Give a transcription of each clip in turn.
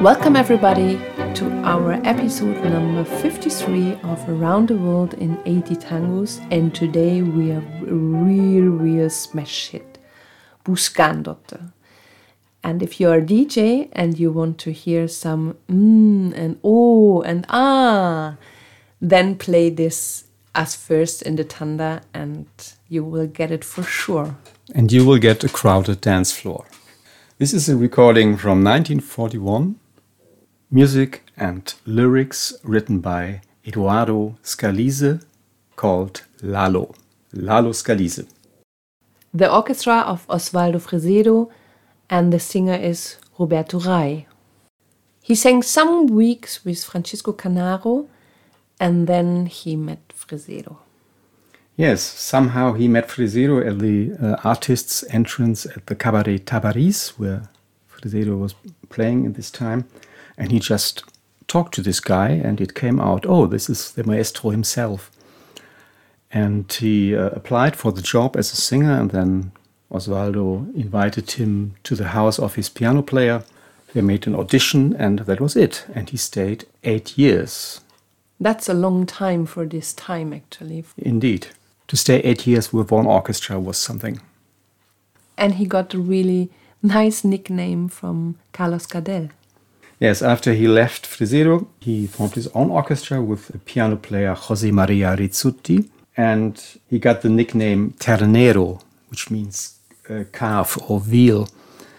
Welcome, everybody, to our episode number 53 of Around the World in 80 Tangos. And today we have a real, real smash hit Buscándote. And if you're a DJ and you want to hear some mm and oh and ah, then play this as first in the tanda and you will get it for sure. And you will get a crowded dance floor. This is a recording from 1941 Music and lyrics written by Eduardo Scalise called Lalo. Lalo Scalise. The orchestra of Osvaldo Fresedo and the singer is Roberto Ray. He sang some weeks with Francisco Canaro and then he met Fresedo. Yes, somehow he met Fresedo at the uh, artist's entrance at the Cabaret Tabarís, where Fresedo was playing at this time. And he just talked to this guy, and it came out, oh, this is the maestro himself. And he uh, applied for the job as a singer, and then Osvaldo invited him to the house of his piano player. They made an audition, and that was it. And he stayed eight years. That's a long time for this time, actually. Indeed. To stay eight years with one orchestra was something. And he got a really nice nickname from Carlos Gardel. Yes, after he left Fresedo, he formed his own orchestra with a piano player Jose Maria Rizzuti, and he got the nickname Ternero, which means uh, calf or veal.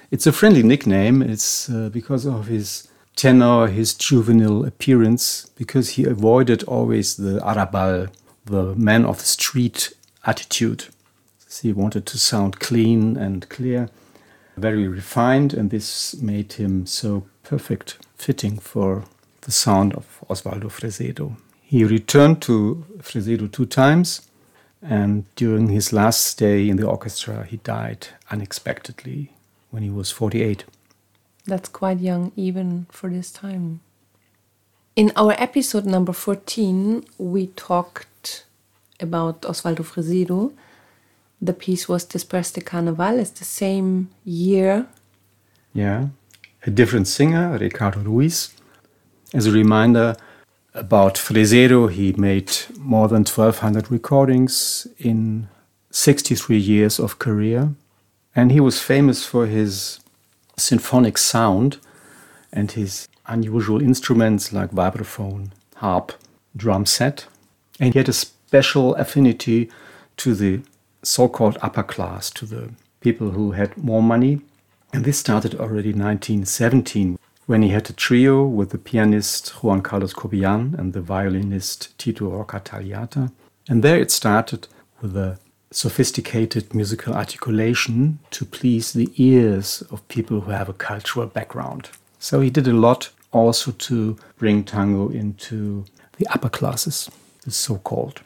It's a friendly nickname. It's uh, because of his tenor, his juvenile appearance, because he avoided always the arrabal, the man of the street attitude. So he wanted to sound clean and clear, very refined, and this made him so perfect fitting for the sound of Osvaldo Fresedo. He returned to Fresedo two times, and during his last stay in the orchestra, he died unexpectedly when he was 48. That's quite young, even for this time. In our episode number 14, we talked about Osvaldo Fresedo. The piece was Después de Carnaval, it's the same year. Yeah a different singer, Ricardo Ruiz. As a reminder about Fresedo, he made more than 1,200 recordings in 63 years of career. And he was famous for his symphonic sound and his unusual instruments like vibraphone, harp, drum set. And he had a special affinity to the so called upper class, to the people who had more money and this started already in 1917 when he had a trio with the pianist Juan Carlos Cobian and the violinist Tito Roccatagliata. And there it started with a sophisticated musical articulation to please the ears of people who have a cultural background. So he did a lot also to bring tango into the upper classes, the so called.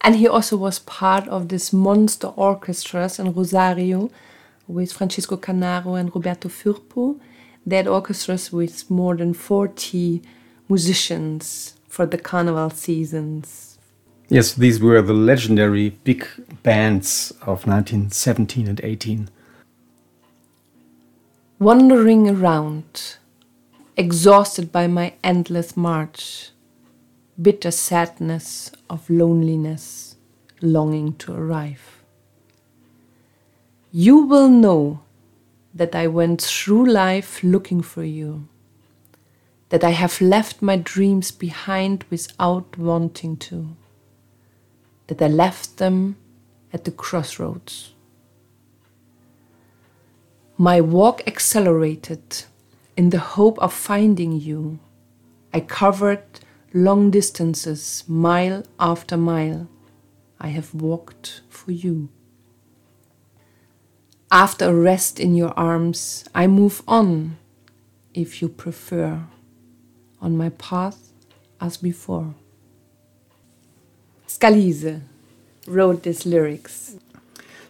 And he also was part of this monster orchestras in Rosario with Francisco Canaro and Roberto Firpo. They had orchestras with more than 40 musicians for the carnival seasons. Yes, these were the legendary big bands of 1917 and 18. Wandering around, exhausted by my endless march, bitter sadness of loneliness, longing to arrive you will know that I went through life looking for you, that I have left my dreams behind without wanting to, that I left them at the crossroads. My walk accelerated in the hope of finding you. I covered long distances, mile after mile. I have walked for you. After a rest in your arms, I move on, if you prefer, on my path as before. Scalise wrote these lyrics.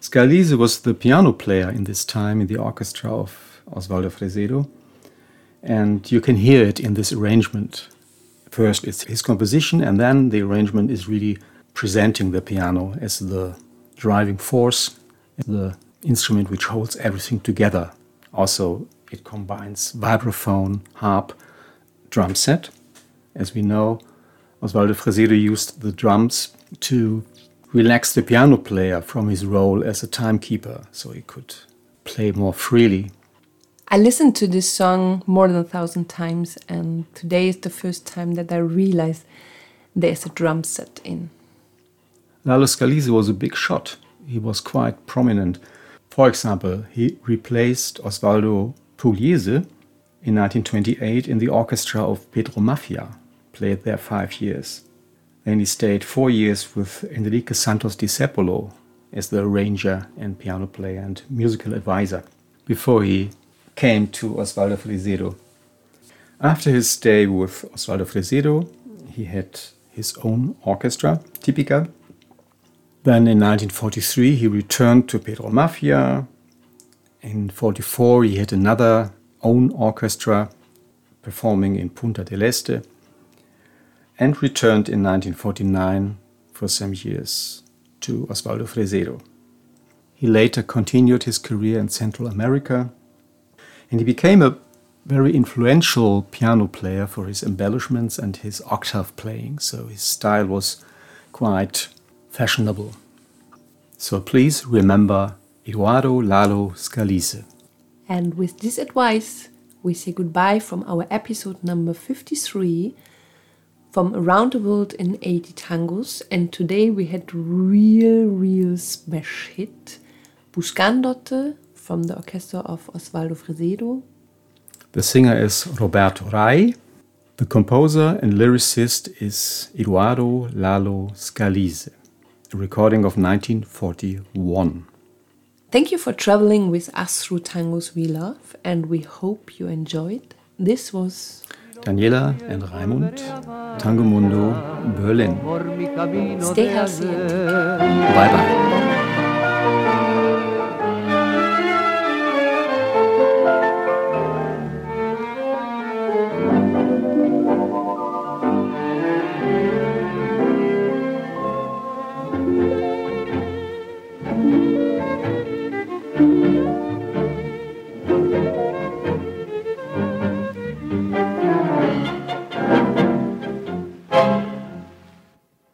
Scalise was the piano player in this time in the orchestra of Osvaldo Fresedo, and you can hear it in this arrangement. First, it's his composition, and then the arrangement is really presenting the piano as the driving force, the instrument which holds everything together. Also, it combines vibraphone, harp, drum set. As we know, Osvaldo Fresedo used the drums to relax the piano player from his role as a timekeeper so he could play more freely. I listened to this song more than a thousand times, and today is the first time that I realized there's a drum set in. Lalo Scalise was a big shot. He was quite prominent. For example, he replaced Osvaldo Pugliese in 1928 in the orchestra of Pedro Maffia, played there five years. Then he stayed four years with Enrique Santos Discepolo as the arranger and piano player and musical advisor before he came to Osvaldo Fresedo. After his stay with Osvaldo Fresedo, he had his own orchestra, Tipica. Then in 1943, he returned to Pedro Maffia. In 44, he had another own orchestra performing in Punta del Este and returned in 1949 for some years to Osvaldo Fresedo. He later continued his career in Central America and he became a very influential piano player for his embellishments and his octave playing, so his style was quite fashionable. So please remember Eduardo Lalo Scalise. And with this advice, we say goodbye from our episode number 53 from around the world in 80 tangos. And today we had real, real smash hit Buscándote from the orchestra of Osvaldo Fresedo. The singer is Roberto Ray. The composer and lyricist is Eduardo Lalo Scalise, recording of 1941. Thank you for traveling with us through tangos we love, and we hope you enjoyed. This was Daniela and Raimund, Tango Mundo, Berlin. Stay healthy. Bye bye.